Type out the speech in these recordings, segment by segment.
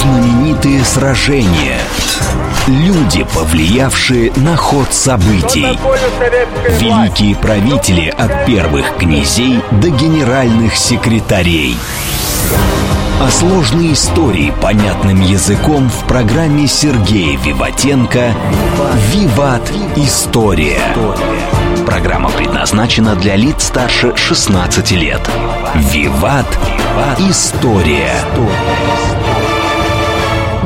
Знаменитые сражения. Люди, повлиявшие на ход событий. Великие правители от первых князей до генеральных секретарей. О сложной истории понятным языком в программе Сергея Виватенко «Виват. История». Программа предназначена для лиц старше 16 лет. «Виват. История».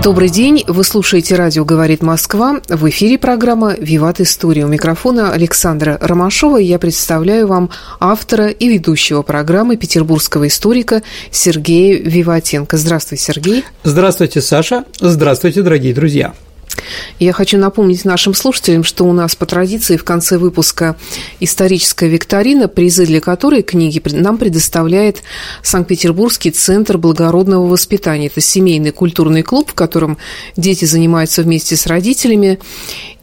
Добрый день, вы слушаете радио «Говорит Москва». В эфире программа «Виват История». У микрофона Александра Ромашова. Я представляю вам автора и ведущего программы петербургского историка Сергея Виватенко. Здравствуй, Сергей. Здравствуйте, Саша. Здравствуйте, дорогие друзья. Я хочу напомнить нашим слушателям, что у нас по традиции в конце выпуска историческая викторина, призы для которой книги нам предоставляет Санкт-Петербургский центр благородного воспитания. Это семейный культурный клуб, в котором дети занимаются вместе с родителями.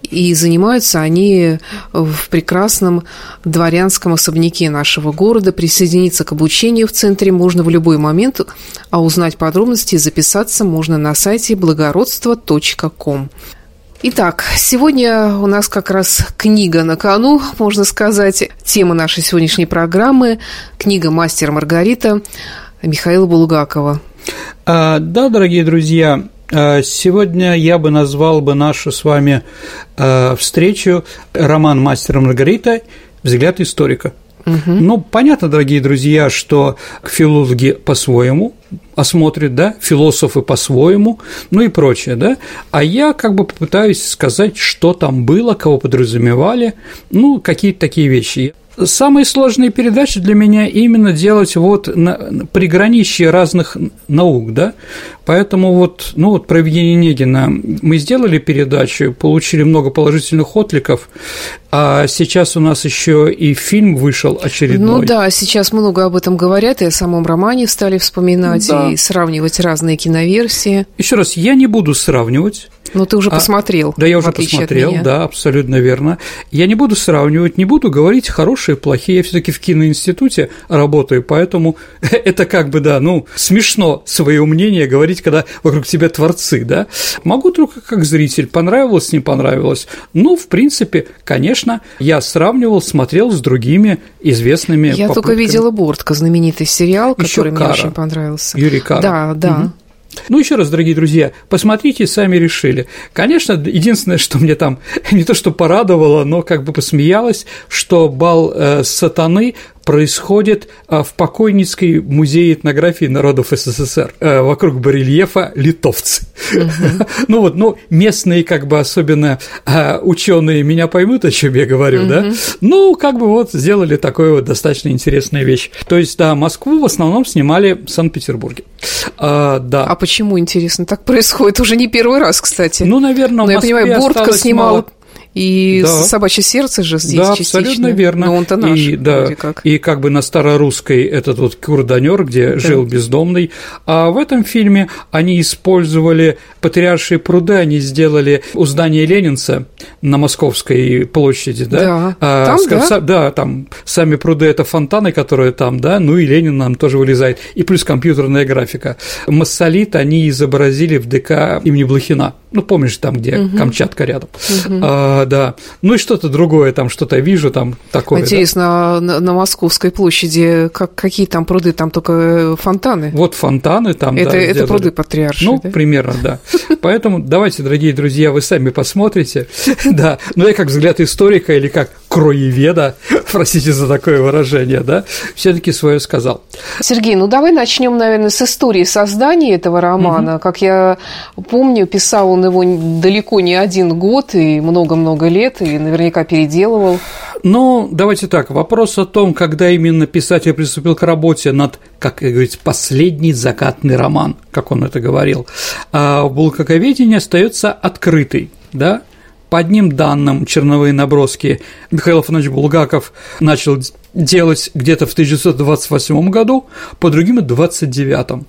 И занимаются они в прекрасном дворянском особняке нашего города. Присоединиться к обучению в центре можно в любой момент, а узнать подробности и записаться можно на сайте благородство.ком. Итак, сегодня у нас как раз книга на кону, можно сказать. Тема нашей сегодняшней программы – книга «Мастер Маргарита» Михаила Булгакова. А, да, дорогие друзья, Сегодня я бы назвал бы нашу с вами а, встречу роман «Мастер Маргарита. Взгляд историка». Угу. Ну, понятно, дорогие друзья, что филологи по-своему осмотрят, да, философы по-своему, ну и прочее, да, а я как бы попытаюсь сказать, что там было, кого подразумевали, ну, какие-то такие вещи. Самые сложные передачи для меня именно делать вот на приграничье разных наук, да, поэтому вот, ну вот про Евгения Негина мы сделали передачу, получили много положительных откликов, а сейчас у нас еще и фильм вышел очередной. Ну да, сейчас много об этом говорят, и о самом романе стали вспоминать, да. и сравнивать разные киноверсии. Еще раз, я не буду сравнивать, ну, ты уже а, посмотрел. Да, я уже посмотрел, да, абсолютно верно. Я не буду сравнивать, не буду говорить хорошие, плохие. Я все-таки в киноинституте работаю, поэтому это как бы, да, ну, смешно свое мнение говорить, когда вокруг тебя творцы, да. Могу только как зритель, понравилось, не понравилось. Ну, в принципе, конечно, я сравнивал, смотрел с другими известными Я попытками. только видела «Бортка», знаменитый сериал, который Ещё мне очень понравился. Юрий Кара. Да, да. Угу. Ну, еще раз, дорогие друзья, посмотрите, сами решили. Конечно, единственное, что мне там не то что порадовало, но как бы посмеялось, что бал э, сатаны происходит а, в покойницкой музее этнографии народов СССР. Э, вокруг барельефа литовцы. Угу. ну вот, ну, местные, как бы, особенно а, ученые меня поймут, о чем я говорю, угу. да? Ну, как бы вот сделали такую вот достаточно интересную вещь. То есть, да, Москву в основном снимали в Санкт-Петербурге. А, да. А почему, интересно, так происходит? Уже не первый раз, кстати. Ну, наверное, Но я понимаю, Бортко снимал мало и да. собачье сердце же здесь Да, частично. абсолютно верно. Но он-то наш, и, да, как. И как бы на старорусской этот вот курданер, где да. жил бездомный. А в этом фильме они использовали патриаршие пруды, они сделали у здания Ленинца на Московской площади, да? Да, а, там, сказ... да? да, там сами пруды – это фонтаны, которые там, да, ну и Ленин нам тоже вылезает, и плюс компьютерная графика. Массолит они изобразили в ДК имени Блохина, ну, помнишь, там, где угу. Камчатка рядом. Угу. А, да. Ну и что-то другое, там что-то вижу, там такое. Интересно, да. на, на Московской площади как, какие там пруды? Там только фонтаны? Вот фонтаны там, это, да. Это пруды патриаршие, Ну, да? примерно, да. Поэтому давайте, дорогие друзья, вы сами посмотрите. Да, но я как взгляд историка или как кроеведа, простите за такое выражение, да, все-таки свое сказал. Сергей, ну давай начнем, наверное, с истории создания этого романа. Угу. Как я помню, писал он его далеко не один год и много-много лет, и наверняка переделывал. Ну, давайте так, вопрос о том, когда именно писатель приступил к работе над, как говорится, последний закатный роман, как он это говорил, а в булгаковедении остается открытый, да, по одним данным, черновые наброски Михаил Афанович Булгаков начал делать где-то в 1928 году, по другим – в 1929.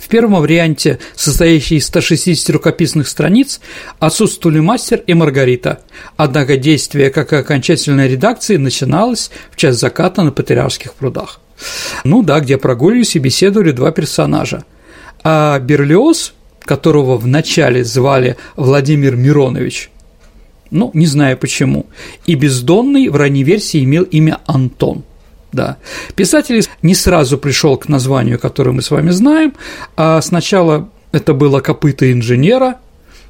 В первом варианте, состоящий из 160 рукописных страниц, отсутствовали мастер и Маргарита, однако действие, как и окончательной редакции, начиналось в час заката на Патриарских прудах. Ну да, где прогуливались и беседовали два персонажа. А Берлиоз которого вначале звали Владимир Миронович, ну, не знаю почему, и бездонный в ранней версии имел имя Антон. Да. Писатель не сразу пришел к названию, которое мы с вами знаем, а сначала это было копыта инженера,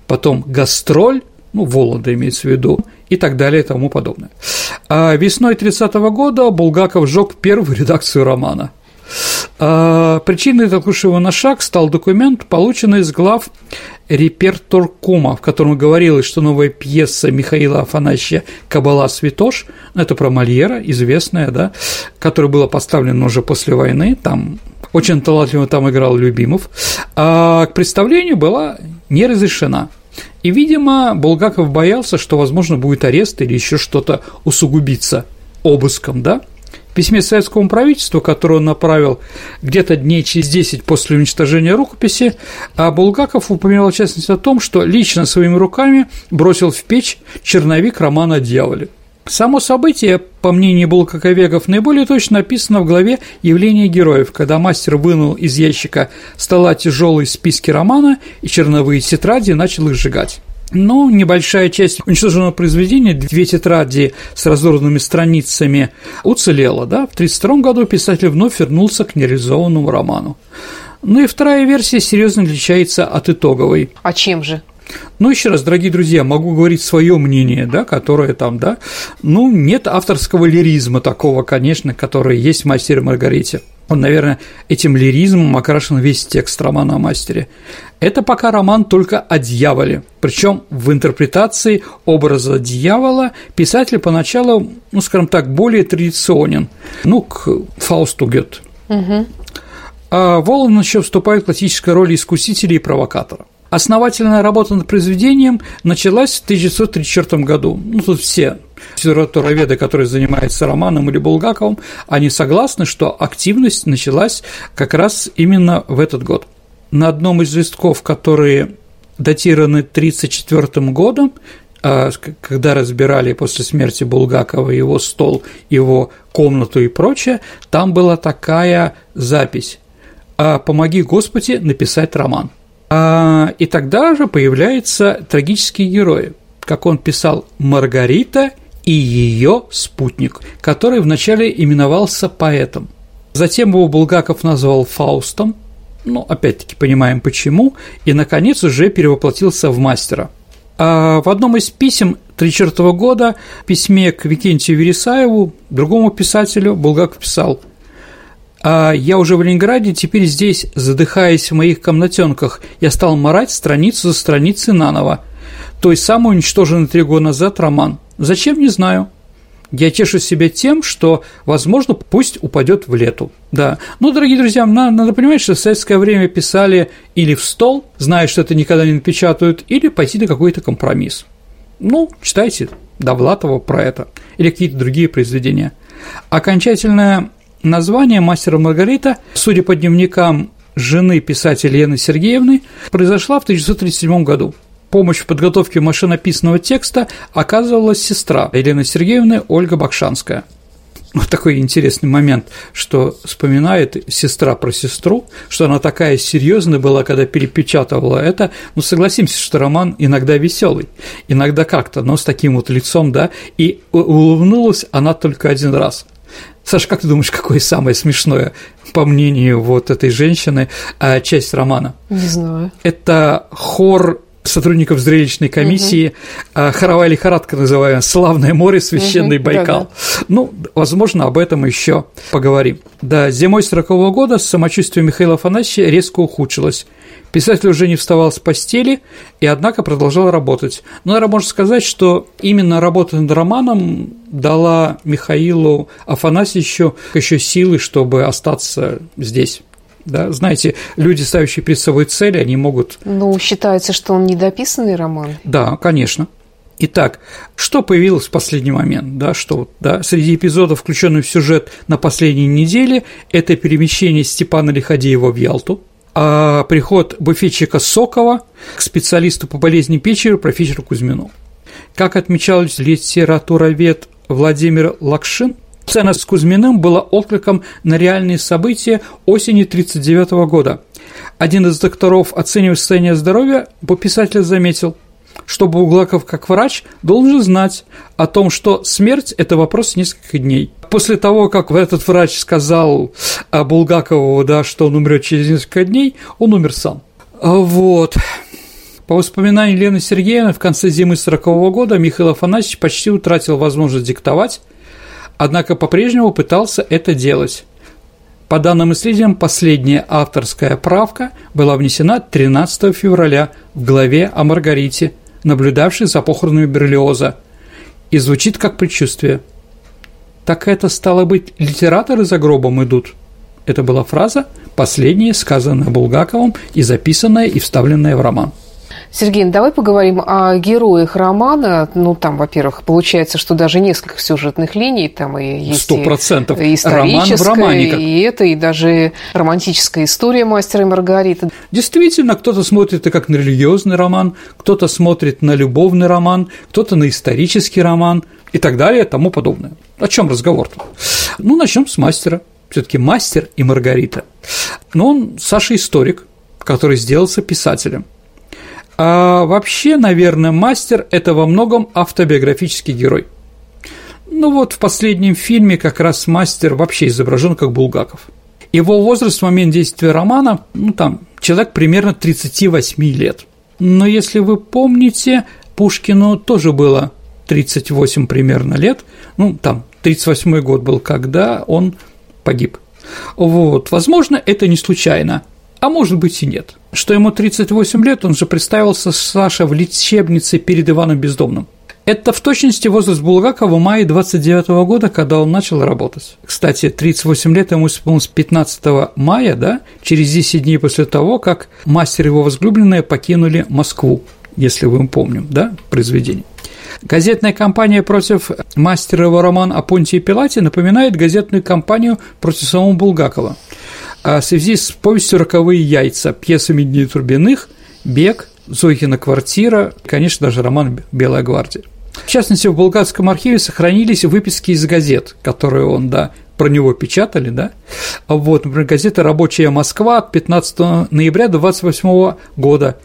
потом гастроль, ну, Волода имеется в виду, и так далее и тому подобное. А весной 30 -го года Булгаков сжег первую редакцию романа. А причиной такого на шаг стал документ, полученный из глав Реперторкума, в котором говорилось, что новая пьеса Михаила Афанасьевича «Кабала Святош», это про Мольера, известная, да, которая была поставлена уже после войны, там очень талантливо там играл Любимов, а к представлению была не разрешена. И, видимо, Булгаков боялся, что, возможно, будет арест или еще что-то усугубиться обыском, да, письме советскому правительству, которое он направил где-то дней через 10 после уничтожения рукописи, а Булгаков упоминал в частности о том, что лично своими руками бросил в печь черновик романа дьяволе. Само событие, по мнению Булгаковегов, наиболее точно описано в главе «Явление героев», когда мастер вынул из ящика стола тяжелые списки романа и черновые тетради начал их сжигать. Но небольшая часть уничтоженного произведения, две тетради с разорванными страницами, уцелела. Да? В 1932 году писатель вновь вернулся к нереализованному роману. Ну и вторая версия серьезно отличается от итоговой. А чем же? Ну, еще раз, дорогие друзья, могу говорить свое мнение, да, которое там, да, ну, нет авторского лиризма такого, конечно, который есть в «Мастере Маргарите». Он, наверное, этим лиризмом окрашен весь текст романа о мастере. Это пока роман только о дьяволе. Причем в интерпретации образа дьявола писатель поначалу, ну, скажем так, более традиционен. Ну, к Фаусту Гет. Угу. А Волан еще вступает в классическую роль искусителя и провокатора. Основательная работа над произведением началась в 1934 году. Ну, тут все литературоведы, которые занимаются романом или Булгаковым, они согласны, что активность началась как раз именно в этот год. На одном из листков, которые датированы 1934 годом, а, когда разбирали после смерти Булгакова его стол, его комнату и прочее, там была такая запись «А «Помоги, Господи, написать роман». А, и тогда же появляются трагические герои, как он писал «Маргарита» и ее спутник, который вначале именовался поэтом. Затем его Булгаков назвал Фаустом, ну, опять-таки понимаем почему, и, наконец, уже перевоплотился в мастера. А в одном из писем 34 года, письме к Викентию Вересаеву, другому писателю, Булгаков писал а я уже в Ленинграде, теперь здесь, задыхаясь в моих комнатенках, я стал морать страницу за страницей наново. Той самый уничтоженный три года назад роман. Зачем, не знаю. Я тешу себя тем, что, возможно, пусть упадет в лету. Да. Но, дорогие друзья, надо, надо понимать, что в советское время писали или в стол, зная, что это никогда не напечатают, или пойти на какой-то компромисс. Ну, читайте Довлатова про это, или какие-то другие произведения. Окончательное название «Мастера Маргарита», судя по дневникам жены писателя Лены Сергеевны, произошла в 1937 году. Помощь в подготовке машинописного текста оказывалась сестра Елены Сергеевны Ольга Бакшанская. Вот такой интересный момент, что вспоминает сестра про сестру, что она такая серьезная была, когда перепечатывала это. Ну, согласимся, что роман иногда веселый, иногда как-то, но с таким вот лицом, да, и улыбнулась она только один раз. Саша, как ты думаешь, какое самое смешное, по мнению вот этой женщины, а, часть романа? Не знаю. Это хор сотрудников зрелищной комиссии, угу. хоровая лихорадка называемая, «Славное море, священный угу, Байкал». Да-да. Ну, возможно, об этом еще поговорим. Да, зимой 40 -го года самочувствие Михаила Афанасьевича резко ухудшилось. Писатель уже не вставал с постели и, однако, продолжал работать. Но, наверное, можно сказать, что именно работа над романом дала Михаилу Афанасьевичу еще силы, чтобы остаться здесь. Да, знаете, люди, ставящие перед собой цели, они могут… Ну, считается, что он недописанный роман. Да, конечно. Итак, что появилось в последний момент, да, что да, среди эпизодов, включенных в сюжет на последней неделе, это перемещение Степана Лиходеева в Ялту, а приход буфетчика Сокова к специалисту по болезни печени профессору Кузьмину. Как отмечал литературовед Владимир Лакшин, Сцена с Кузьминым была откликом на реальные события осени 1939 года. Один из докторов, оценивая состояние здоровья, по писателю заметил, что Булгаков, как врач, должен знать о том, что смерть – это вопрос нескольких дней. После того, как этот врач сказал Булгакову, да, что он умрет через несколько дней, он умер сам. Вот. По воспоминаниям Лены Сергеевны, в конце зимы 40 -го года Михаил Афанасьевич почти утратил возможность диктовать, однако по-прежнему пытался это делать. По данным исследованиям, последняя авторская правка была внесена 13 февраля в главе о Маргарите, наблюдавшей за похоронами Берлиоза, и звучит как предчувствие. «Так это, стало быть, литераторы за гробом идут?» Это была фраза, последняя, сказанная Булгаковым и записанная и вставленная в роман. Сергей, ну давай поговорим о героях романа. Ну, там, во-первых, получается, что даже несколько сюжетных линий, там и есть 100%. и историческая, Роман в романе, как... и это, и даже романтическая история мастера и Маргариты. Действительно, кто-то смотрит это как на религиозный роман, кто-то смотрит на любовный роман, кто-то на исторический роман и так далее, и тому подобное. О чем разговор-то? Ну, начнем с мастера. Все-таки мастер и Маргарита. Но он Саша историк, который сделался писателем – а вообще, наверное, мастер – это во многом автобиографический герой. Ну вот в последнем фильме как раз мастер вообще изображен как Булгаков. Его возраст в момент действия романа, ну там, человек примерно 38 лет. Но если вы помните, Пушкину тоже было 38 примерно лет, ну там 38 год был, когда он погиб. Вот, возможно, это не случайно а может быть и нет. Что ему 38 лет, он же представился Саша в лечебнице перед Иваном Бездомным. Это в точности возраст Булгакова в мае 29 -го года, когда он начал работать. Кстати, 38 лет ему исполнилось 15 мая, да, через 10 дней после того, как мастер его возлюбленная покинули Москву, если вы помним, да, произведение. Газетная кампания против мастера его роман о Понтии Пилате напоминает газетную кампанию против самого Булгакова – в связи с повестью «Роковые яйца», пьесами Дни Турбиных, «Бег», Зойкина квартира, конечно, даже роман «Белая гвардия». В частности, в Булгатском архиве сохранились выписки из газет, которые он, да, про него печатали, да. Вот, например, газета «Рабочая Москва» от 15 ноября 28 года,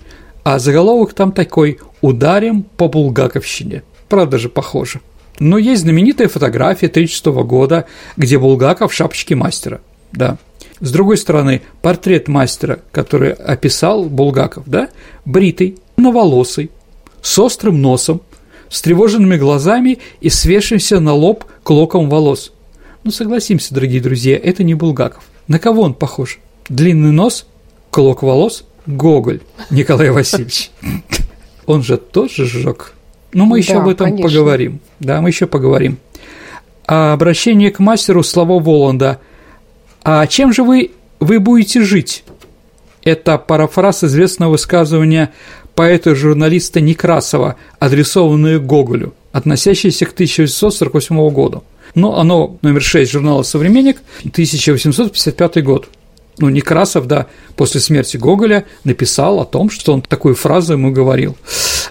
а заголовок там такой «Ударим по Булгаковщине». Правда же, похоже. Но есть знаменитая фотография 36 года, где Булгаков в шапочке мастера, да. С другой стороны, портрет мастера, который описал Булгаков, да, бритый, новолосый, с острым носом, с тревоженными глазами и свешившимся на лоб клоком волос. Ну, согласимся, дорогие друзья, это не Булгаков. На кого он похож? Длинный нос, клок волос, Гоголь Николай Васильевич. Он же тоже сжег. Но мы еще да, об этом конечно. поговорим. Да, мы еще поговорим. А обращение к мастеру слова Воланда – а чем же вы, вы будете жить? Это парафраз известного высказывания поэта-журналиста Некрасова, адресованное Гоголю, относящееся к 1848 году. Но оно номер 6 журнала «Современник», 1855 год. Ну, Некрасов, да, после смерти Гоголя написал о том, что он такую фразу ему говорил.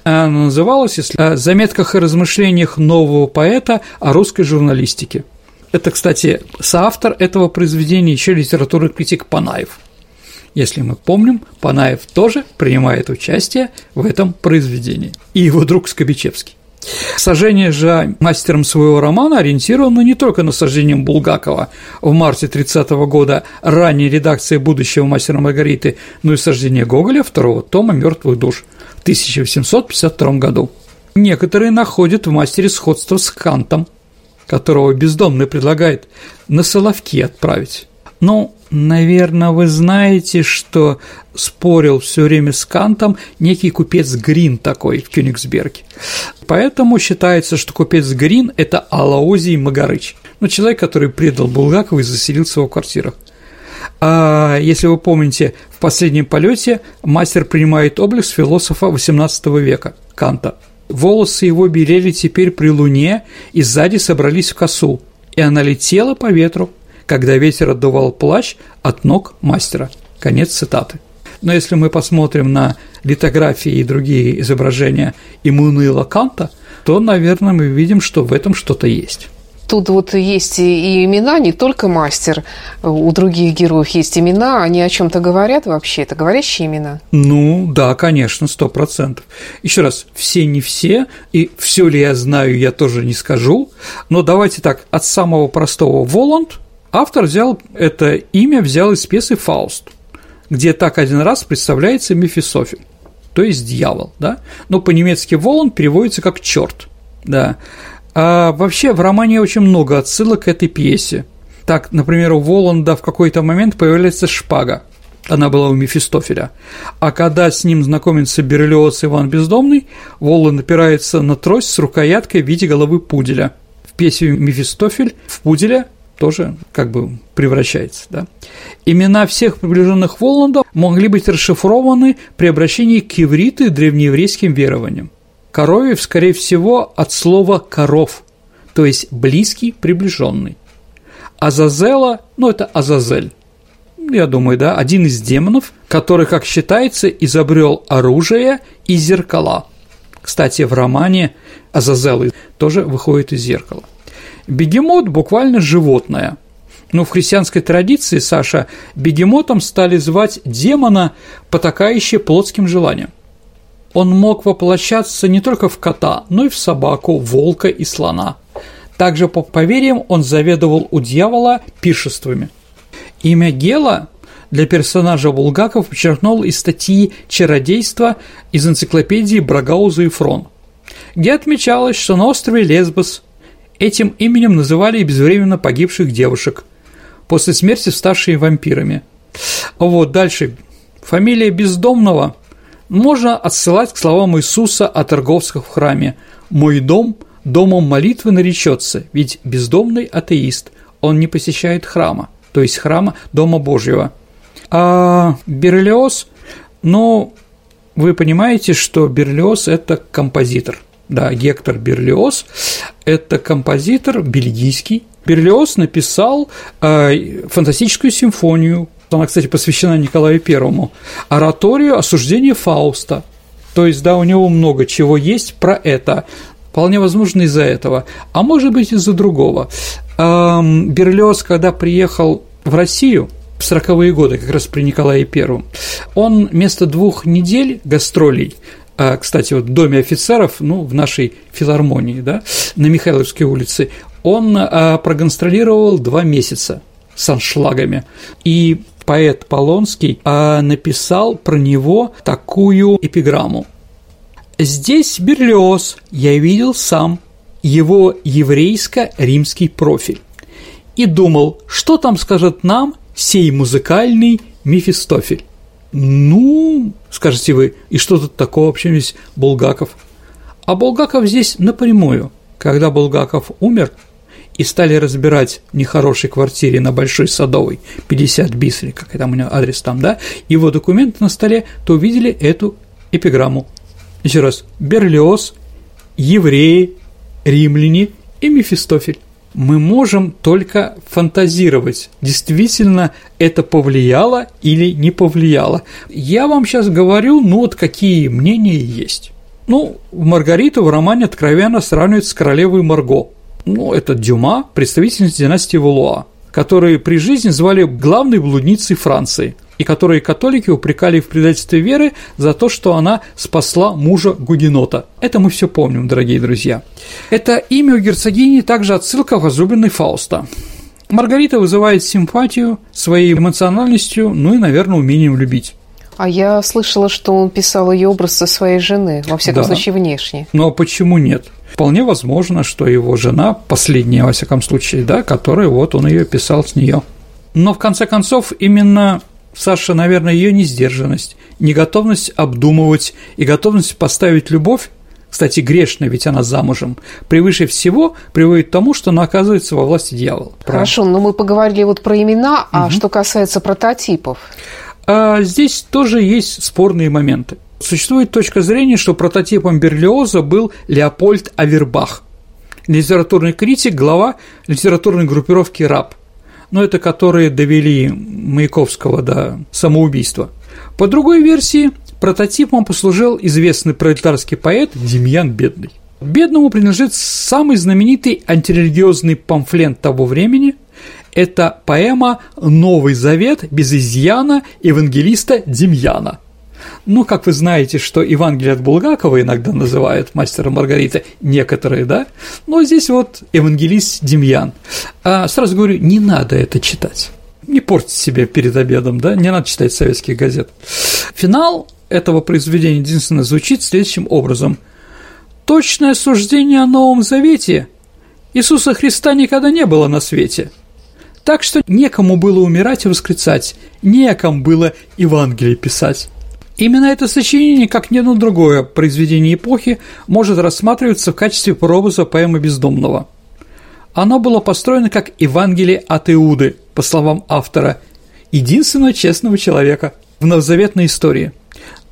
Она называлась «О заметках и размышлениях нового поэта о русской журналистике». Это, кстати, соавтор этого произведения еще литературный критик Панаев. Если мы помним, Панаев тоже принимает участие в этом произведении. И его друг Скобичевский. Сожжение же мастером своего романа ориентировано не только на сожжение Булгакова в марте 30 -го года ранней редакции будущего мастера Маргариты, но и сожжение Гоголя второго тома «Мертвых душ» в 1852 году. Некоторые находят в мастере сходство с Кантом, которого бездомный предлагает на Соловки отправить. Ну, наверное, вы знаете, что спорил все время с Кантом некий купец Грин такой в Кёнигсберге. Поэтому считается, что купец Грин – это Алаозий Магарыч, ну, человек, который предал Булгакова и заселился в его квартирах. А если вы помните, в последнем полете мастер принимает облик философа XVIII века Канта – Волосы его белели теперь при луне и сзади собрались в косу, и она летела по ветру, когда ветер отдувал плащ от ног мастера. Конец цитаты. Но если мы посмотрим на литографии и другие изображения Иммануила Канта, то, наверное, мы видим, что в этом что-то есть. Тут вот есть и имена, не только мастер, у других героев есть имена, они о чем-то говорят вообще, это говорящие имена? Ну, да, конечно, сто процентов. Еще раз, все не все, и все ли я знаю, я тоже не скажу, но давайте так, от самого простого. Воланд автор взял это имя, взял из пьесы «Фауст», где так один раз представляется Мефисофель, то есть дьявол, да, но по-немецки «Воланд» переводится как «черт», да, а вообще в романе очень много отсылок к этой пьесе. Так, например, у Воланда в какой-то момент появляется шпага. Она была у Мефистофеля. А когда с ним знакомится Берлиоз Иван Бездомный, Воланд опирается на трость с рукояткой в виде головы пуделя. В пьесе Мефистофель в пуделя тоже как бы превращается. Да? Имена всех приближенных Воланда могли быть расшифрованы при обращении к ивриту и древнееврейским верованиям. Коровьев, скорее всего, от слова «коров», то есть близкий, приближенный. Азазела, ну это Азазель, я думаю, да, один из демонов, который, как считается, изобрел оружие и зеркала. Кстати, в романе Азазелы тоже выходит из зеркала. Бегемот буквально животное. Но в христианской традиции, Саша, бегемотом стали звать демона, потакающий плотским желанием – он мог воплощаться не только в кота, но и в собаку, волка и слона. Также, по поверьям, он заведовал у дьявола пиршествами. Имя Гела для персонажа Булгаков подчеркнул из статьи «Чародейство» из энциклопедии Брагауза и Фрон, где отмечалось, что на острове Лесбос этим именем называли и безвременно погибших девушек, после смерти ставшие вампирами. Вот дальше. Фамилия бездомного можно отсылать к словам Иисуса о торговцах в храме «Мой дом домом молитвы наречется, ведь бездомный атеист, он не посещает храма, то есть храма Дома Божьего». А Берлиоз, ну, вы понимаете, что Берлиоз – это композитор. Да, Гектор Берлиоз – это композитор бельгийский. Берлиоз написал э, фантастическую симфонию она, кстати, посвящена Николаю Первому, ораторию осуждения Фауста. То есть, да, у него много чего есть про это. Вполне возможно из-за этого, а может быть из-за другого. Берлиоз, когда приехал в Россию в 40-е годы, как раз при Николае Первом, он вместо двух недель гастролей а, кстати, вот в Доме офицеров, ну, в нашей филармонии, да, на Михайловской улице, он а, прогастролировал два месяца с аншлагами. И поэт Полонский а, написал про него такую эпиграмму. Здесь Берлиоз я видел сам, его еврейско-римский профиль, и думал, что там скажет нам сей музыкальный Мефистофель. Ну, скажете вы, и что тут такого вообще здесь Булгаков? А Булгаков здесь напрямую. Когда Булгаков умер, и стали разбирать в нехорошей квартире на Большой Садовой, 50 бис, или как там у него адрес там, да, его документы на столе, то увидели эту эпиграмму. Еще раз, Берлиоз, евреи, римляне и Мефистофель. Мы можем только фантазировать, действительно это повлияло или не повлияло. Я вам сейчас говорю, ну вот какие мнения есть. Ну, Маргариту в романе откровенно сравнивают с королевой Марго – ну, это Дюма, представительница династии Валуа, которые при жизни звали главной блудницей Франции и которые католики упрекали в предательстве веры за то, что она спасла мужа Гугенота. Это мы все помним, дорогие друзья. Это имя у герцогини также отсылка к возлюбленной Фауста. Маргарита вызывает симпатию своей эмоциональностью, ну и, наверное, умением любить. А я слышала, что он писал ее образ со своей жены, во всяком да. случае, внешне. А почему нет? Вполне возможно, что его жена, последняя, во всяком случае, да, которая вот он ее писал с нее. Но в конце концов, именно Саша, наверное, ее несдержанность, неготовность обдумывать и готовность поставить любовь кстати, грешная, ведь она замужем, превыше всего приводит к тому, что она оказывается во власти дьявола. Хорошо, но мы поговорили вот про имена, а угу. что касается прототипов? А здесь тоже есть спорные моменты. Существует точка зрения, что прототипом Берлиоза был Леопольд Авербах, литературный критик, глава литературной группировки «РАП», но это которые довели Маяковского до самоубийства. По другой версии, прототипом послужил известный пролетарский поэт Демьян Бедный. Бедному принадлежит самый знаменитый антирелигиозный памфлет того времени. Это поэма «Новый завет без изъяна евангелиста Демьяна». Ну, как вы знаете, что Евангелие от Булгакова иногда называют мастера Маргарита, некоторые, да? Но здесь вот евангелист Демьян. А сразу говорю, не надо это читать. Не портите себе перед обедом, да? Не надо читать советских газет. Финал этого произведения единственно звучит следующим образом. Точное суждение о Новом Завете Иисуса Христа никогда не было на свете. Так что некому было умирать и восклицать, некому было Евангелие писать. Именно это сочинение, как ни одно другое произведение эпохи, может рассматриваться в качестве прообраза поэмы «Бездомного». Оно было построено как Евангелие от Иуды, по словам автора, единственного честного человека в новозаветной истории.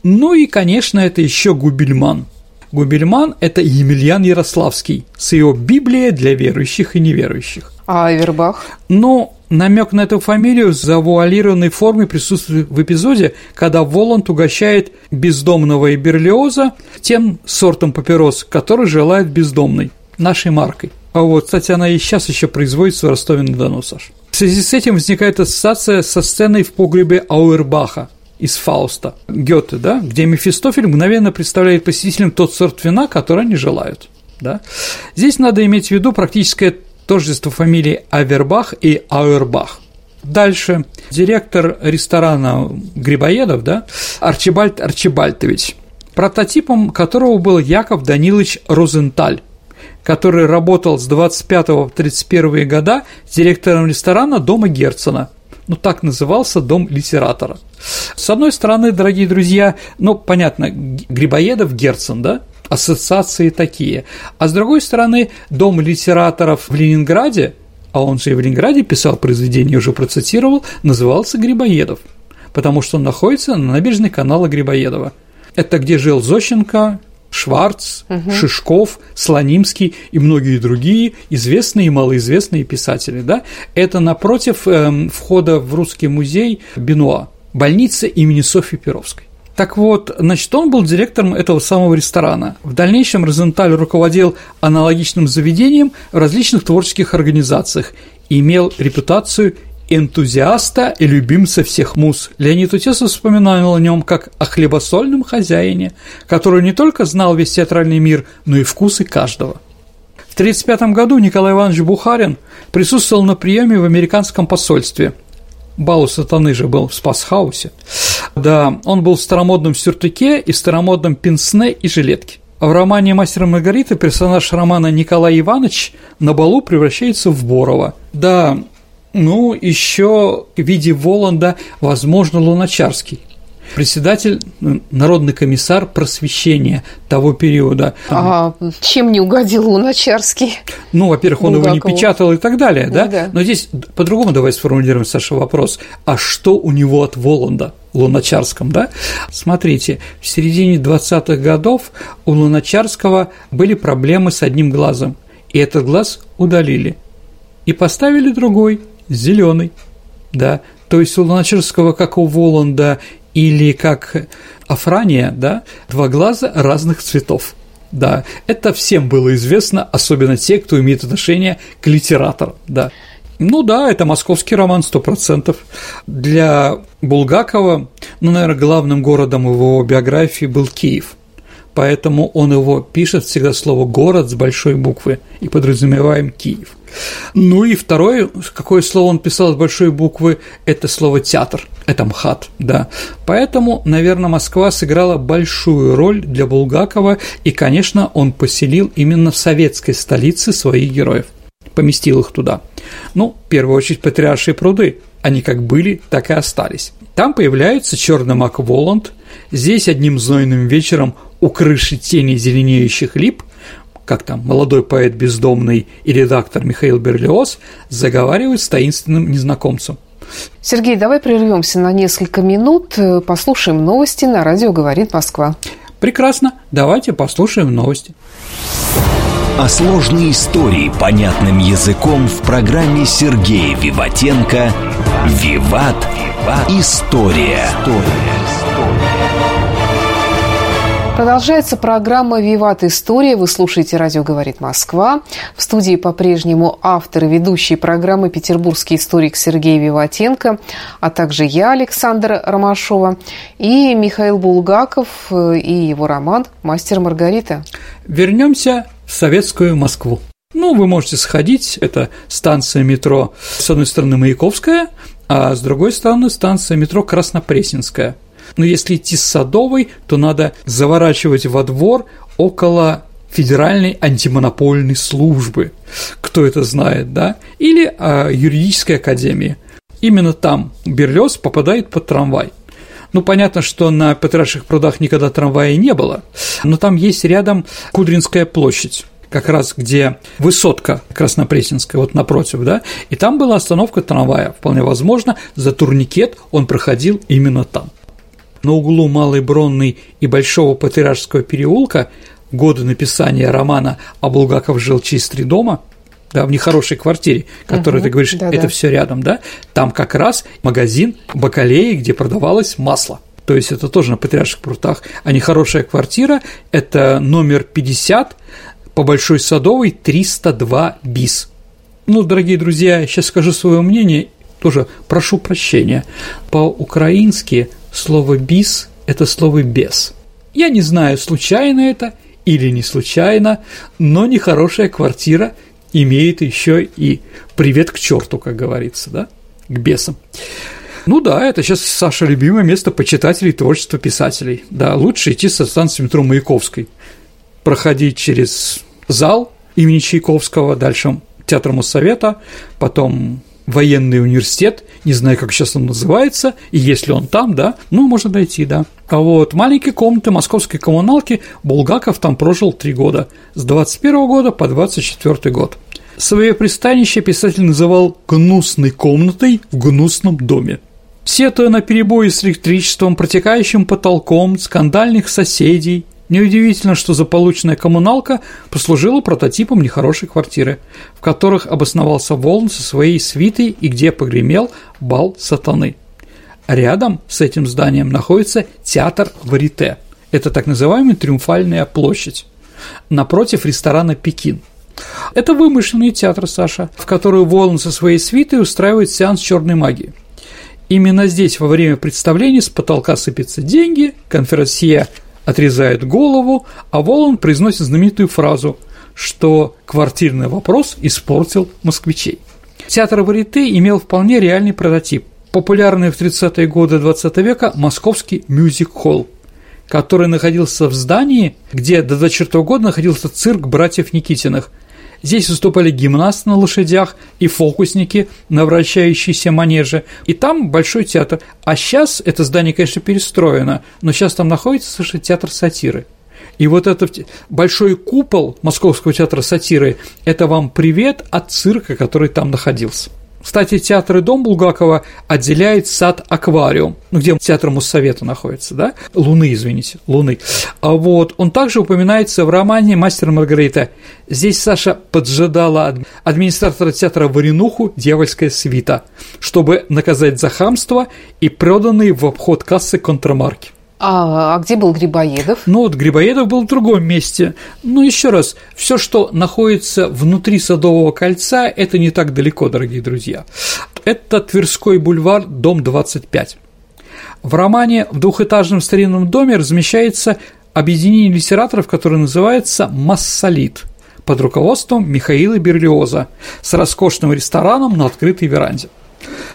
Ну и, конечно, это еще Губельман. Губельман – это Емельян Ярославский с его «Библия для верующих и неверующих». А Авербах? Ну, намек на эту фамилию в завуалированной форме присутствует в эпизоде, когда Воланд угощает бездомного и Берлиоза тем сортом папирос, который желает бездомный, нашей маркой. А вот, кстати, она и сейчас еще производится в Ростове-на-Дону, Саш. В связи с этим возникает ассоциация со сценой в погребе Ауэрбаха из Фауста, Гёте, да, где Мефистофель мгновенно представляет посетителям тот сорт вина, который они желают. Да? Здесь надо иметь в виду практическое тождество фамилий Авербах и Ауэрбах. Дальше директор ресторана Грибоедов, да, Арчибальд Арчибальдович, прототипом которого был Яков Данилович Розенталь, который работал с 25 по 31 года директором ресторана Дома Герцена. Ну, так назывался Дом литератора. С одной стороны, дорогие друзья, ну, понятно, Грибоедов, Герцен, да, ассоциации такие. А с другой стороны, Дом литераторов в Ленинграде, а он же и в Ленинграде писал произведение, уже процитировал, назывался Грибоедов, потому что он находится на набережной канала Грибоедова. Это где жил Зощенко, Шварц, угу. Шишков, Слонимский и многие другие известные и малоизвестные писатели. Да? Это напротив э, входа в Русский музей Бенуа, больница имени Софьи Перовской. Так вот, значит, он был директором этого самого ресторана. В дальнейшем Розенталь руководил аналогичным заведением в различных творческих организациях и имел репутацию энтузиаста и любимца всех муз. Леонид Утесов вспоминал о нем как о хлебосольном хозяине, который не только знал весь театральный мир, но и вкусы каждого. В 1935 году Николай Иванович Бухарин присутствовал на приеме в американском посольстве – Бал сатаны же был в Спасхаусе. Да, он был в старомодном сюртуке и старомодном пенсне и жилетке. В романе «Мастер Маргарита» персонаж романа Николай Иванович на балу превращается в Борова. Да, ну, еще в виде Воланда, возможно, Луначарский председатель, народный комиссар просвещения того периода. А чем не угодил Луначарский? Ну, во-первых, он Булгакову. его не печатал и так далее, да? Ну, да. Но здесь по-другому давай сформулируем, Саша, вопрос. А что у него от Воланда? Луначарском, да? Смотрите, в середине 20-х годов у Луначарского были проблемы с одним глазом, и этот глаз удалили. И поставили другой, зеленый, да, то есть у Луначарского, как у Воланда, или как Афрания, да, два глаза разных цветов. Да, это всем было известно, особенно те, кто имеет отношение к литераторам, да. Ну да, это московский роман, сто процентов. Для Булгакова, ну, наверное, главным городом его биографии был Киев. Поэтому он его пишет всегда слово «город» с большой буквы и подразумеваем Киев. Ну и второе, какое слово он писал с большой буквы, это слово «театр», это МХАТ, да. Поэтому, наверное, Москва сыграла большую роль для Булгакова, и, конечно, он поселил именно в советской столице своих героев, поместил их туда. Ну, в первую очередь, Патриаршие пруды, они как были, так и остались. Там появляется черный мак Воланд, здесь одним знойным вечером у крыши тени зеленеющих лип как там молодой поэт бездомный и редактор Михаил Берлиоз заговаривают с таинственным незнакомцем. Сергей, давай прервемся на несколько минут, э, послушаем новости на радио «Говорит Москва». Прекрасно, давайте послушаем новости. О сложной истории понятным языком в программе Сергея Виватенко «Виват. История». История. Продолжается программа «Виват История». Вы слушаете «Радио говорит Москва». В студии по-прежнему автор и ведущий программы «Петербургский историк» Сергей Виватенко, а также я, Александра Ромашова, и Михаил Булгаков э, и его роман «Мастер Маргарита». Вернемся в советскую Москву. Ну, вы можете сходить, это станция метро, с одной стороны, Маяковская, а с другой стороны, станция метро Краснопресненская – но если идти с Садовой, то надо заворачивать во двор около Федеральной антимонопольной службы. Кто это знает, да? Или а, юридической академии. Именно там Берлёс попадает под трамвай. Ну, понятно, что на Петраших прудах никогда трамвая не было, но там есть рядом Кудринская площадь как раз где высотка Краснопресненская, вот напротив, да, и там была остановка трамвая, вполне возможно, за турникет он проходил именно там на углу Малой Бронной и Большого Патриаршского переулка годы написания романа «А Булгаков жил через три дома», да, в нехорошей квартире, которую угу, ты говоришь, да, это да. все рядом, да, там как раз магазин бакалеи, где продавалось масло. То есть это тоже на Патриарших прутах, а нехорошая квартира – это номер 50 по Большой Садовой 302 БИС. Ну, дорогие друзья, сейчас скажу свое мнение, тоже прошу прощения. По-украински слово «бис» – это слово «без». Я не знаю, случайно это или не случайно, но нехорошая квартира имеет еще и привет к черту, как говорится, да, к бесам. Ну да, это сейчас, Саша, любимое место почитателей творчества писателей. Да, лучше идти со станции метро Маяковской, проходить через зал имени Чайковского, дальше театр Моссовета, потом военный университет, не знаю, как сейчас он называется, и если он там, да, ну, можно дойти, да. А вот маленькие комнаты московской коммуналки Булгаков там прожил три года, с 21 года по 24 год. Свое пристанище писатель называл «гнусной комнатой в гнусном доме». Сетуя на перебои с электричеством, протекающим потолком, скандальных соседей, Неудивительно, что заполученная коммуналка послужила прототипом нехорошей квартиры, в которых обосновался Волн со своей свитой и где погремел бал сатаны. Рядом с этим зданием находится театр Варите. Это так называемая Триумфальная площадь. Напротив ресторана «Пекин». Это вымышленный театр, Саша, в который Волн со своей свитой устраивает сеанс черной магии. Именно здесь во время представления с потолка сыпятся деньги, конферансье отрезает голову, а Волан произносит знаменитую фразу, что квартирный вопрос испортил москвичей. Театр Варите имел вполне реальный прототип. Популярный в 30-е годы 20 века московский мюзик-холл, который находился в здании, где до 24 года находился цирк братьев Никитиных – Здесь выступали гимнасты на лошадях и фокусники на вращающейся манеже. И там большой театр. А сейчас это здание, конечно, перестроено, но сейчас там находится совершенно театр сатиры. И вот этот большой купол Московского театра сатиры – это вам привет от цирка, который там находился. Кстати, театр и дом Булгакова отделяет сад-аквариум, ну, где театр Моссовета находится, да? Луны, извините, Луны. А вот он также упоминается в романе «Мастер Маргарита». Здесь Саша поджидала администратора театра Варенуху «Дьявольская свита», чтобы наказать за хамство и проданные в обход кассы контрамарки. А, а где был Грибоедов? Ну вот Грибоедов был в другом месте. Ну еще раз, все, что находится внутри Садового кольца, это не так далеко, дорогие друзья. Это Тверской бульвар, дом 25. В романе в двухэтажном старинном доме размещается объединение литераторов, которое называется «Массолит» под руководством Михаила Берлиоза с роскошным рестораном на открытой веранде.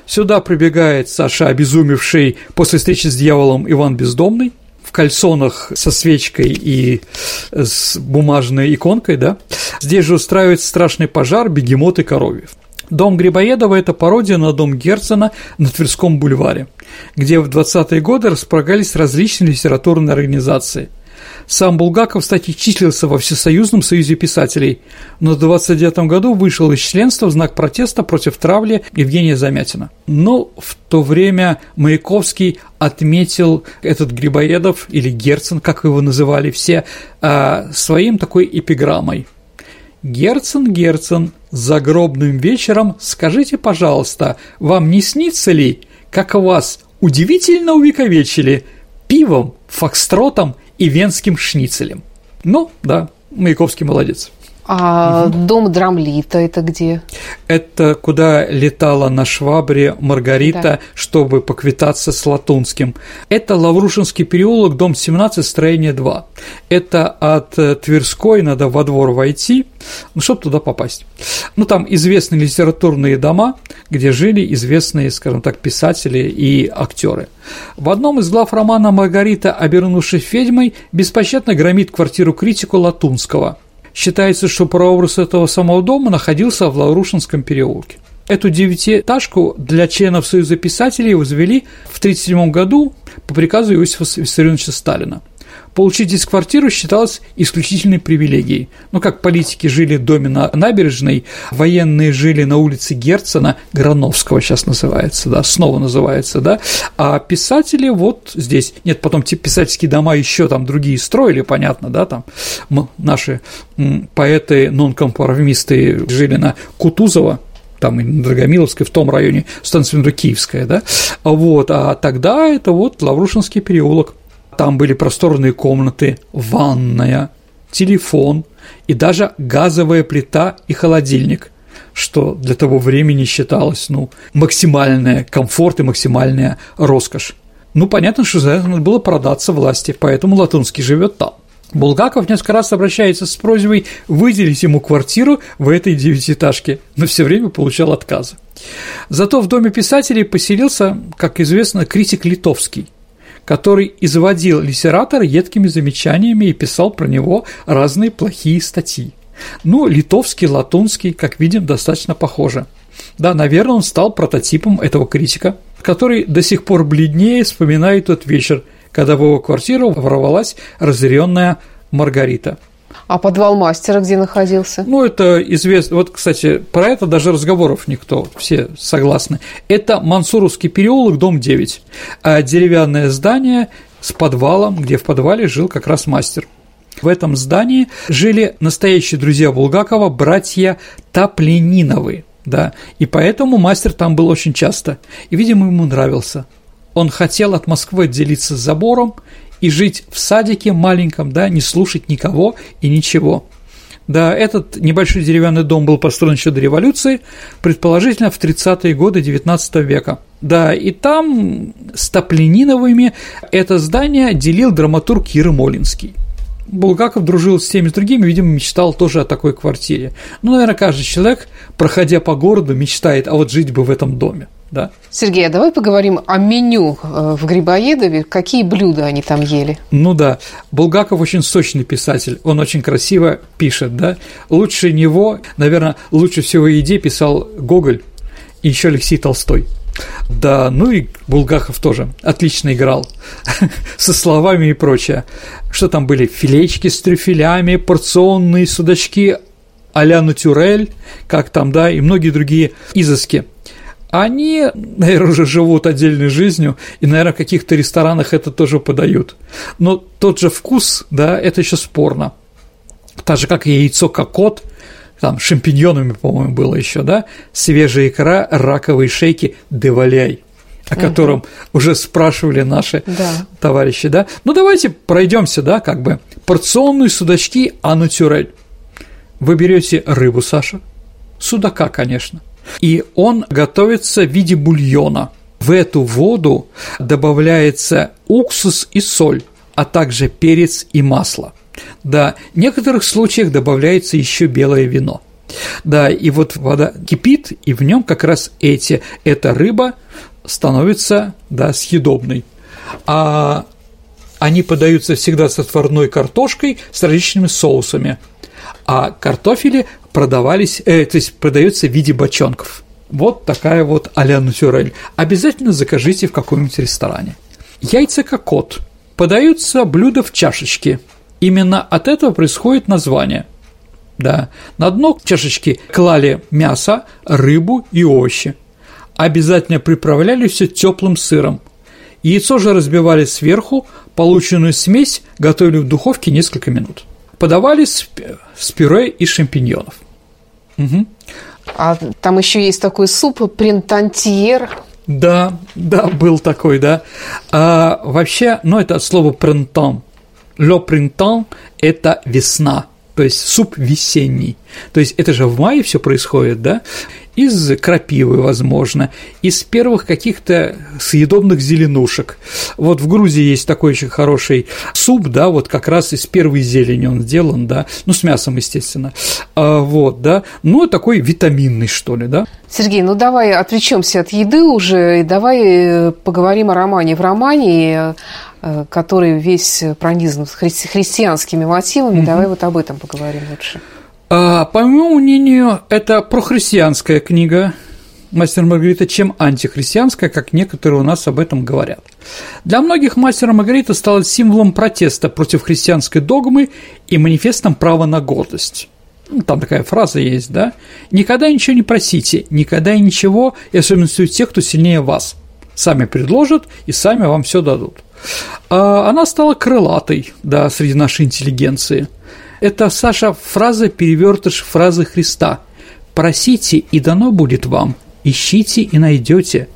Сюда прибегает Саша, обезумевший после встречи с дьяволом Иван Бездомный, в кальсонах со свечкой и с бумажной иконкой, да. Здесь же устраивается страшный пожар, бегемот и коровьев. Дом Грибоедова – это пародия на дом Герцена на Тверском бульваре, где в 20-е годы располагались различные литературные организации – сам Булгаков, кстати, числился во Всесоюзном союзе писателей, но в 29 году вышел из членства в знак протеста против травли Евгения Замятина. Но в то время Маяковский отметил этот Грибоедов или Герцен, как его называли все, а, своим такой эпиграммой. Герцен, Герцен, загробным вечером скажите, пожалуйста, вам не снится ли, как вас удивительно увековечили пивом, фокстротом и венским шницелем. Ну, да, Маяковский молодец. А угу. дом Драмлита это где? Это куда летала на швабре Маргарита, да. чтобы поквитаться с Латунским. Это Лаврушинский переулок, дом 17, строение 2. Это от э, Тверской надо во двор войти, ну, чтобы туда попасть. Ну, там известные литературные дома, где жили известные, скажем так, писатели и актеры. В одном из глав романа Маргарита, обернувшись ведьмой, беспощадно громит квартиру критику Латунского – Считается, что прообраз этого самого дома находился в Лаврушинском переулке. Эту девятиэтажку для членов Союза писателей возвели в 1937 году по приказу Иосифа Виссарионовича Сталина – Получить здесь квартиру считалось исключительной привилегией. Ну, как политики жили в доме на набережной, военные жили на улице Герцена, Грановского сейчас называется, да, снова называется, да, а писатели вот здесь. Нет, потом те писательские дома еще там другие строили, понятно, да, там наши поэты нонконформисты жили на Кутузова, там и на Драгомиловской, в том районе, станция Киевская, да, вот, а тогда это вот Лаврушинский переулок – там были просторные комнаты, ванная, телефон и даже газовая плита и холодильник, что для того времени считалось, ну, максимальная комфорт и максимальная роскошь. Ну, понятно, что за это надо было продаться власти, поэтому Латунский живет там. Булгаков несколько раз обращается с просьбой выделить ему квартиру в этой девятиэтажке, но все время получал отказы. Зато в доме писателей поселился, как известно, критик Литовский, который изводил литератора едкими замечаниями и писал про него разные плохие статьи. Ну, литовский, латунский, как видим, достаточно похоже. Да, наверное, он стал прототипом этого критика, который до сих пор бледнее вспоминает тот вечер, когда в его квартиру ворвалась разъяренная Маргарита – а подвал мастера где находился? Ну, это известно. Вот, кстати, про это даже разговоров никто, все согласны. Это Мансуровский переулок, дом 9. А деревянное здание с подвалом, где в подвале жил как раз мастер. В этом здании жили настоящие друзья Булгакова, братья Таплениновы, да, и поэтому мастер там был очень часто, и, видимо, ему нравился. Он хотел от Москвы отделиться с забором и жить в садике маленьком, да, не слушать никого и ничего. Да, этот небольшой деревянный дом был построен еще до революции, предположительно в 30-е годы XIX века. Да, и там с Топлениновыми это здание делил драматург Ермолинский. Булгаков дружил с теми с другими, видимо, мечтал тоже о такой квартире. Ну, наверное, каждый человек, проходя по городу, мечтает, а вот жить бы в этом доме да. Сергей, а давай поговорим о меню э, в Грибоедове. Какие блюда они там ели? Ну да, Булгаков очень сочный писатель, он очень красиво пишет, да. Лучше него, наверное, лучше всего еде писал Гоголь и еще Алексей Толстой. Да, ну и Булгаков тоже отлично играл со словами и прочее. Что там были? Филечки с трюфелями, порционные судачки а-ля натюрель, как там, да, и многие другие изыски – они, наверное, уже живут отдельной жизнью, и, наверное, в каких-то ресторанах это тоже подают. Но тот же вкус, да, это еще спорно. Так же, как и яйцо кокот, там шампиньонами, по-моему, было еще, да, свежая икра, раковые шейки, деваляй о котором угу. уже спрашивали наши да. товарищи, да. Ну давайте пройдемся, да, как бы порционные судачки а натюрель. Вы берете рыбу, Саша, судака, конечно, и он готовится в виде бульона. В эту воду добавляется уксус и соль, а также перец и масло. Да, в некоторых случаях добавляется еще белое вино. Да, и вот вода кипит, и в нем как раз эти, эта рыба становится, да, съедобной. А они подаются всегда с отварной картошкой с различными соусами, а картофели продавались, э, то есть продается в виде бочонков. Вот такая вот а-ля натюрель. Обязательно закажите в каком-нибудь ресторане. Яйца кокот. Подаются блюда в чашечке. Именно от этого происходит название. Да, на дно чашечки клали мясо, рыбу и овощи. Обязательно приправляли все теплым сыром. Яйцо же разбивали сверху, полученную смесь готовили в духовке несколько минут. Подавали с, пюре из шампиньонов. Угу. А там еще есть такой суп принтантьер. Да, да, был такой, да. А, вообще, ну, это от слова принтон, «Le printemps» – это весна, то есть суп весенний. То есть это же в мае все происходит, да? из крапивы, возможно, из первых каких-то съедобных зеленушек. Вот в Грузии есть такой очень хороший суп, да, вот как раз из первой зелени он сделан, да, ну, с мясом, естественно, а, вот, да, ну, такой витаминный, что ли, да. Сергей, ну, давай отвлечемся от еды уже, и давай э, поговорим о романе. В романе э, который весь пронизан хри- христианскими мотивами. Угу. Давай вот об этом поговорим лучше. А, по моему мнению, это прохристианская книга «Мастер Маргарита», чем антихристианская, как некоторые у нас об этом говорят. Для многих «Мастер Маргарита» стала символом протеста против христианской догмы и манифестом права на гордость. Ну, там такая фраза есть, да? «Никогда ничего не просите, никогда и ничего, и особенно у тех, кто сильнее вас. Сами предложат и сами вам все дадут». А она стала крылатой, да, среди нашей интеллигенции – это, Саша, фраза перевертыш фразы Христа. «Просите, и дано будет вам, ищите и найдете,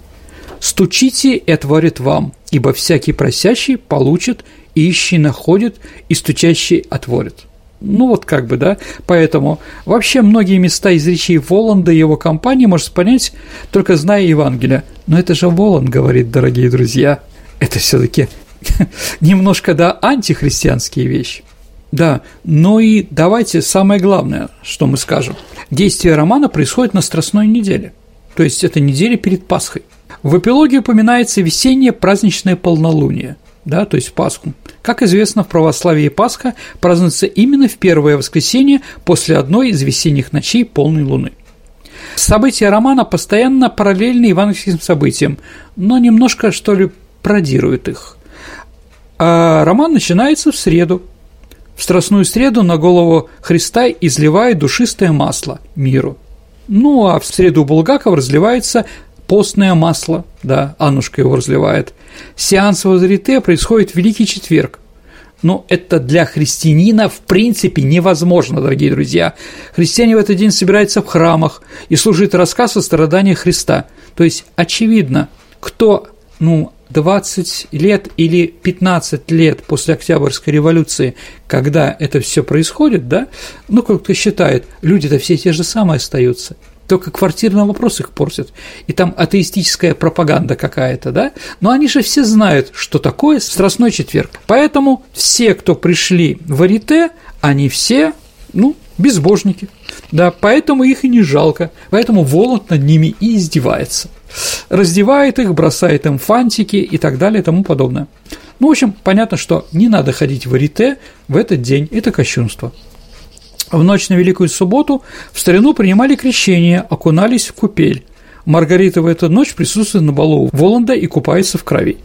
стучите и отворит вам, ибо всякий просящий получит, ищий находит, и стучащий отворит». Ну вот как бы, да, поэтому вообще многие места из речей Воланда и его компании можно понять, только зная Евангелие. Но это же Воланд говорит, дорогие друзья, это все таки немножко, да, антихристианские вещи. Да, но и давайте самое главное, что мы скажем. Действие романа происходит на Страстной неделе, то есть это неделя перед Пасхой. В эпилоге упоминается весеннее праздничное полнолуние, да, то есть Пасху. Как известно, в православии Пасха празднуется именно в первое воскресенье после одной из весенних ночей полной луны. События романа постоянно параллельны евангельским событиям, но немножко, что ли, пародируют их. А роман начинается в среду, в Страстную среду на голову Христа изливает душистое масло миру. Ну, а в среду Булгакова разливается постное масло, да, Аннушка его разливает. Сеанс Возрите происходит в Великий Четверг. Но это для христианина в принципе невозможно, дорогие друзья. Христиане в этот день собираются в храмах и служит рассказ о страданиях Христа. То есть, очевидно, кто ну, 20 лет или 15 лет после Октябрьской революции, когда это все происходит, да, ну, как-то считает, люди-то все те же самые остаются, только квартирный вопрос их портит, и там атеистическая пропаганда какая-то, да, но они же все знают, что такое Страстной четверг, поэтому все, кто пришли в Арите, они все, ну, безбожники, да, поэтому их и не жалко, поэтому Воланд над ними и издевается раздевает их, бросает им фантики и так далее и тому подобное. Ну, в общем, понятно, что не надо ходить в арите в этот день, это кощунство. В ночь на Великую Субботу в старину принимали крещение, окунались в купель. Маргарита в эту ночь присутствует на балу Воланда и купается в крови.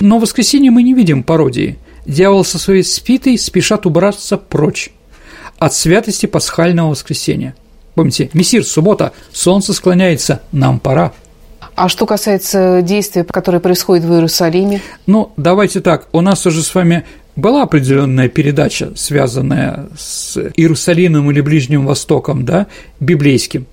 Но в воскресенье мы не видим пародии. Дьявол со своей спитой спешат убраться прочь от святости пасхального воскресенья. Помните, мессир, суббота, солнце склоняется, нам пора. А что касается действия, которое происходит в Иерусалиме? Ну, давайте так, у нас уже с вами была определенная передача, связанная с Иерусалимом или Ближним Востоком, да, библейским.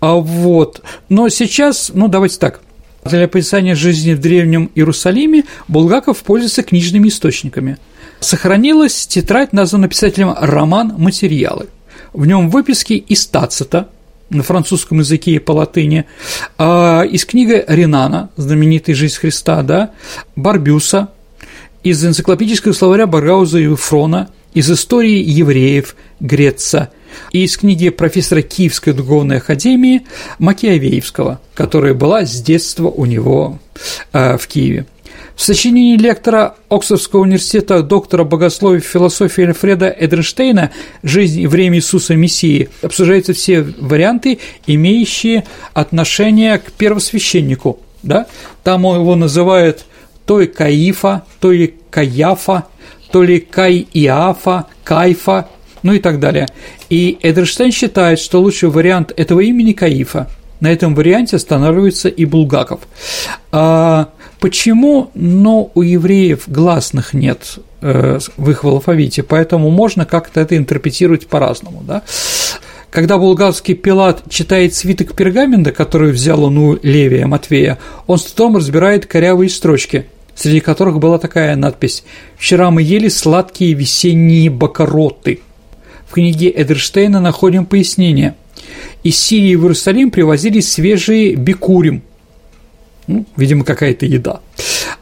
А вот, но сейчас, ну, давайте так, для описания жизни в Древнем Иерусалиме Булгаков пользуется книжными источниками. Сохранилась тетрадь, названная писателем «Роман. Материалы». В нем выписки из Тацита, на французском языке и по латыни, а, из книги Ренана, знаменитой «Жизнь Христа», да, Барбюса, из энциклопедического словаря Баргауза и Фрона, из истории евреев Греца и из книги профессора Киевской духовной академии Макиавеевского, которая была с детства у него э, в Киеве. В сочинении лектора Оксфордского университета доктора богословия философии Альфреда Эдерштейна «Жизнь и время Иисуса Мессии» обсуждаются все варианты, имеющие отношение к первосвященнику. Да? Там его называют то и Каифа, то ли Каяфа, то ли Кай-Иафа, Кайфа, ну и так далее. И Эдерштейн считает, что лучший вариант этого имени Каифа. На этом варианте останавливается и Булгаков. А почему? Но у евреев гласных нет э, в их алфавите, поэтому можно как-то это интерпретировать по-разному. Да? Когда булгарский Пилат читает свиток пергамента, который взял он у Левия Матвея, он с трудом разбирает корявые строчки. среди которых была такая надпись «Вчера мы ели сладкие весенние бакароты». В книге Эдерштейна находим пояснение. Из Сирии в Иерусалим привозили свежие бикурим, ну, видимо, какая-то еда.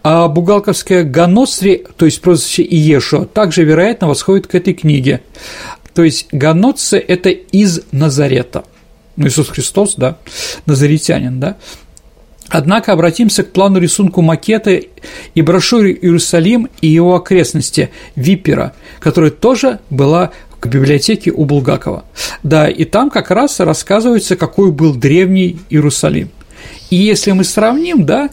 А бугалковская Ганоцри, то есть прозвище Иешуа, также, вероятно, восходит к этой книге. То есть Ганоци – это из Назарета. Ну, Иисус Христос, да, назаретянин, да. Однако обратимся к плану рисунку макета и брошюре «Иерусалим и его окрестности» Випера, которая тоже была в библиотеке у Булгакова. Да, и там как раз рассказывается, какой был древний Иерусалим. И если мы сравним, да,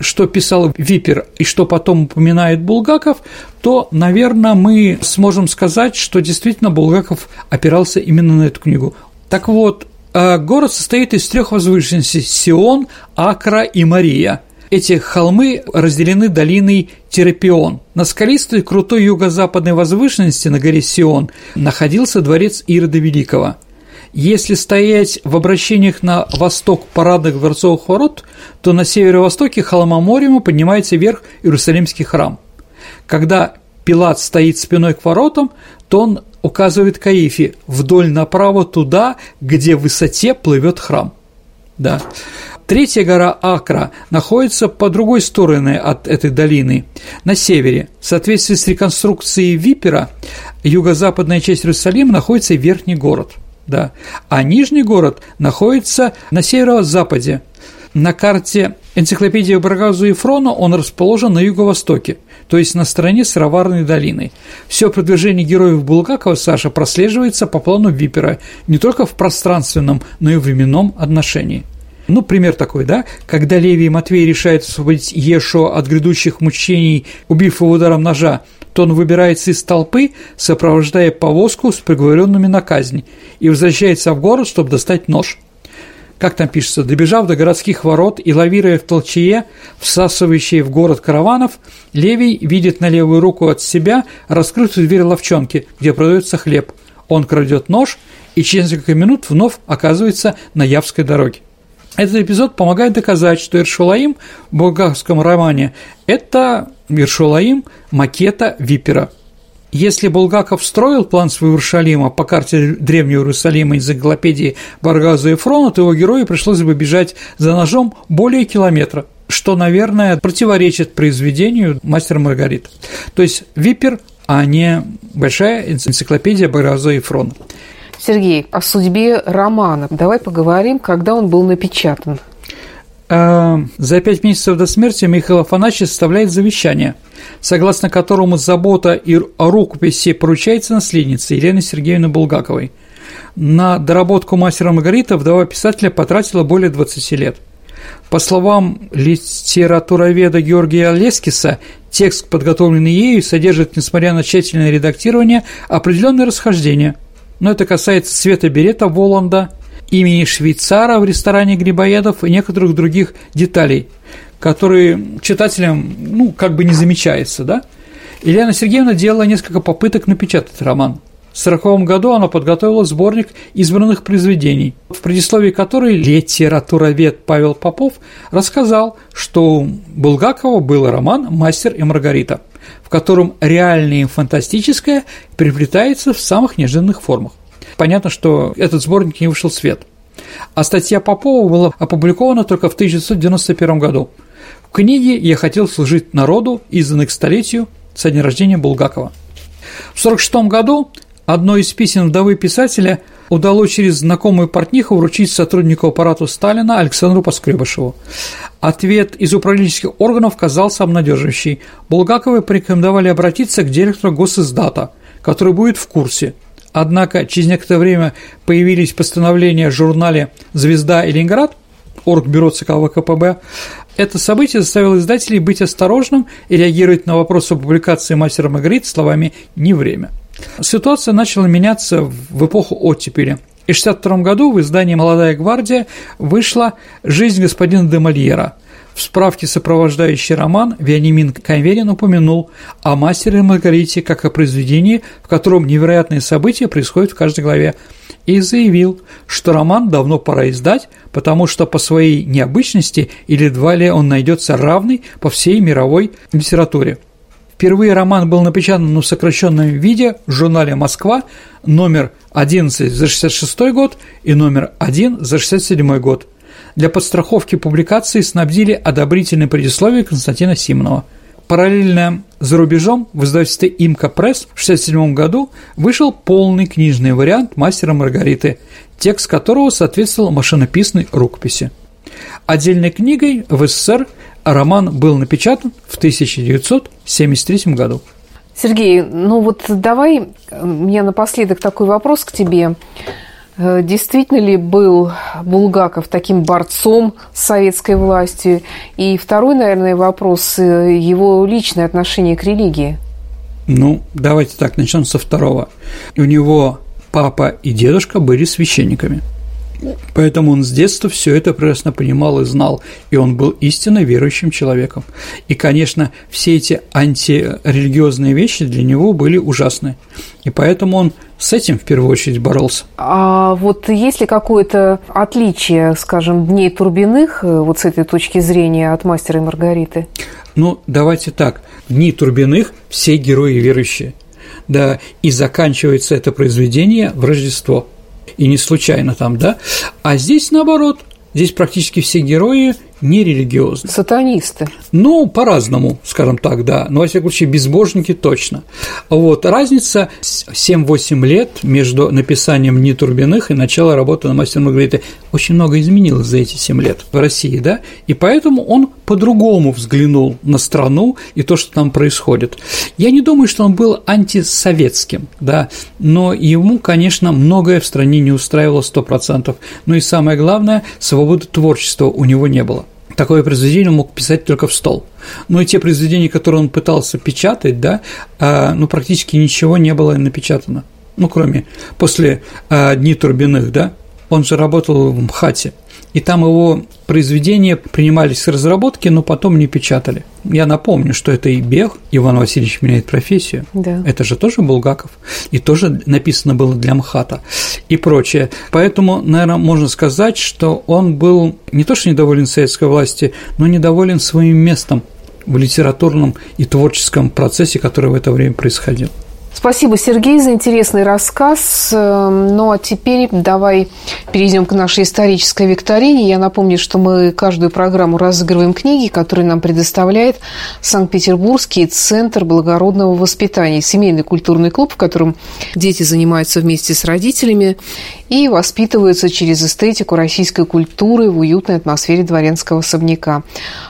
что писал Випер и что потом упоминает Булгаков, то, наверное, мы сможем сказать, что действительно Булгаков опирался именно на эту книгу. Так вот, э, город состоит из трех возвышенностей – Сион, Акра и Мария. Эти холмы разделены долиной Терапион. На скалистой крутой юго-западной возвышенности на горе Сион находился дворец Ирода Великого – если стоять в обращениях на восток парадных дворцовых ворот, то на северо-востоке холма Морима поднимается вверх Иерусалимский храм. Когда Пилат стоит спиной к воротам, то он указывает Каифе вдоль направо туда, где в высоте плывет храм. Да. Третья гора Акра находится по другой стороне от этой долины, на севере. В соответствии с реконструкцией Випера, юго-западная часть Иерусалима находится верхний город – да. А Нижний город находится на северо-западе. На карте энциклопедии Баргазу и Фрона он расположен на юго-востоке, то есть на стороне Сыроварной долины. Все продвижение героев Булгакова Саша прослеживается по плану Випера не только в пространственном, но и в временном отношении. Ну, пример такой, да, когда Левий и Матвей решают освободить Ешо от грядущих мучений, убив его ударом ножа, то он выбирается из толпы, сопровождая повозку с приговоренными на казнь, и возвращается в город, чтобы достать нож. Как там пишется, добежав до городских ворот и лавируя в толчее, всасывающие в город караванов, Левий видит на левую руку от себя раскрытую дверь ловчонки, где продается хлеб. Он крадет нож и через несколько минут вновь оказывается на Явской дороге. Этот эпизод помогает доказать, что Иршулаим в булгарском романе – это Иршулаим макета Випера. Если Булгаков строил план своего Иерусалима по карте Древнего Иерусалима из энциклопедии Баргаза и Фрона, то его герою пришлось бы бежать за ножом более километра, что, наверное, противоречит произведению «Мастер Маргарита». То есть Випер, а не большая энциклопедия Баргаза и Фрона. Сергей, о судьбе романа. Давай поговорим, когда он был напечатан. А, за пять месяцев до смерти Михаил Афанасьевич составляет завещание, согласно которому забота и о рукописи поручается наследнице Елене Сергеевне Булгаковой. На доработку мастера Маргарита вдова писателя потратила более 20 лет. По словам литературоведа Георгия Лескиса, текст, подготовленный ею, содержит, несмотря на тщательное редактирование, определенные расхождения – но это касается цвета берета Воланда, имени швейцара в ресторане Грибоедов и некоторых других деталей, которые читателям, ну, как бы не замечается, да? Елена Сергеевна делала несколько попыток напечатать роман. В 1940 году она подготовила сборник избранных произведений, в предисловии которой литературовед Павел Попов рассказал, что у Булгакова был роман «Мастер и Маргарита», в котором реальное и фантастическое приплетается в самых неожиданных формах. Понятно, что этот сборник не вышел в свет. А статья Попова была опубликована только в 1991 году. В книге «Я хотел служить народу», изданной к столетию со дня рождения Булгакова. В 1946 году одно из писем вдовы писателя удалось через знакомую портниху вручить сотруднику аппарата Сталина Александру Поскребышеву. Ответ из управленческих органов казался обнадеживающий. Булгаковы порекомендовали обратиться к директору госиздата, который будет в курсе. Однако через некоторое время появились постановления в журнале «Звезда и Ленинград», Оргбюро ЦК ВКПБ, это событие заставило издателей быть осторожным и реагировать на вопрос о публикации «Мастера Маргарит» словами «не время». Ситуация начала меняться в эпоху оттепели. И в 1962 году в издании «Молодая гвардия» вышла «Жизнь господина де Мольера». В справке, сопровождающей роман, Вениамин Кайверин упомянул о «Мастере и Маргарите» как о произведении, в котором невероятные события происходят в каждой главе, и заявил, что роман давно пора издать, потому что по своей необычности или едва ли он найдется равный по всей мировой литературе. Впервые роман был напечатан в сокращенном виде в журнале «Москва» номер 11 за 66 год и номер 1 за 67 год – для подстраховки публикации снабдили одобрительное предисловие Константина Симонова. Параллельно за рубежом в издательстве «Имка Пресс» в 1967 году вышел полный книжный вариант «Мастера Маргариты», текст которого соответствовал машинописной рукописи. Отдельной книгой в СССР роман был напечатан в 1973 году. Сергей, ну вот давай, у меня напоследок такой вопрос к тебе. Э, действительно ли был Булгаков таким борцом с советской властью? И второй, наверное, вопрос э, – его личное отношение к религии. Ну, давайте так, начнем со второго. У него папа и дедушка были священниками. Поэтому он с детства все это прекрасно понимал и знал, и он был истинно верующим человеком. И, конечно, все эти антирелигиозные вещи для него были ужасны. И поэтому он с этим в первую очередь боролся. А вот есть ли какое-то отличие, скажем, дней Турбиных э, вот с этой точки зрения от мастера и Маргариты? Ну, давайте так. Дни Турбиных все герои верующие. Да, и заканчивается это произведение в Рождество – и не случайно там, да? А здесь наоборот, здесь практически все герои нерелигиозны. Сатанисты. Ну, по-разному, скажем так, да. Но, во всяком случае, безбожники точно. Вот. Разница 7-8 лет между написанием «Не Турбиных» и началом работы на «Мастер Маргариты». Очень много изменилось за эти 7 лет в России, да? И поэтому он по-другому взглянул на страну и то, что там происходит. Я не думаю, что он был антисоветским, да, но ему, конечно, многое в стране не устраивало 100%. Ну и самое главное, свободы творчества у него не было такое произведение он мог писать только в стол. Но и те произведения, которые он пытался печатать, да, а, ну, практически ничего не было напечатано. Ну, кроме после а, Дни Турбиных, да, он же работал в МХАТе, и там его произведения принимались с разработки, но потом не печатали. Я напомню, что это и Бег, Иван Васильевич меняет профессию. Да. Это же тоже Булгаков. И тоже написано было для МХАТа и прочее. Поэтому, наверное, можно сказать, что он был не то что недоволен советской власти, но недоволен своим местом в литературном и творческом процессе, который в это время происходил. Спасибо, Сергей, за интересный рассказ. Эм, ну а теперь давай перейдем к нашей исторической викторине. Я напомню, что мы каждую программу разыгрываем книги, которые нам предоставляет Санкт-Петербургский центр благородного воспитания, семейный культурный клуб, в котором дети занимаются вместе с родителями и воспитываются через эстетику российской культуры в уютной атмосфере дворянского особняка.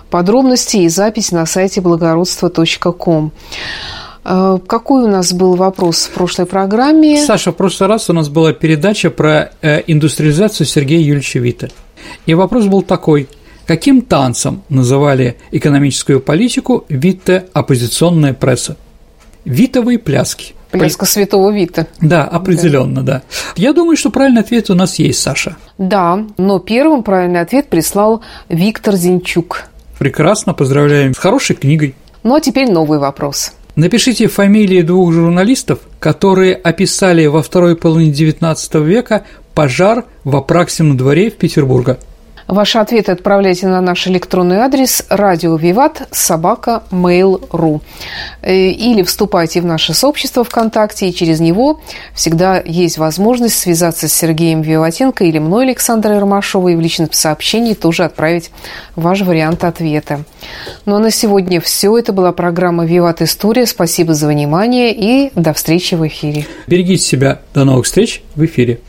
Подробности и запись на сайте благородство.ком. Э, какой у нас был вопрос в прошлой программе? Саша, в прошлый раз у нас была передача про э, индустриализацию Сергея Юрьевича Вита. И вопрос был такой. Каким танцем называли экономическую политику Витте оппозиционная пресса? Витовые пляски. Пляска святого Вита. Да, определенно, да. да. Я думаю, что правильный ответ у нас есть, Саша. Да, но первым правильный ответ прислал Виктор Зинчук. Прекрасно, поздравляем с хорошей книгой. Ну а теперь новый вопрос. Напишите фамилии двух журналистов, которые описали во второй половине XIX века пожар в Апраксином дворе в Петербурге. Ваши ответы отправляйте на наш электронный адрес радио Виват собака mail.ru э, или вступайте в наше сообщество ВКонтакте, и через него всегда есть возможность связаться с Сергеем Виватенко или мной, Александрой Ромашовой, и в личном сообщении тоже отправить ваш вариант ответа. Ну а на сегодня все. Это была программа «Виват История». Спасибо за внимание и до встречи в эфире. Берегите себя. До новых встреч в эфире.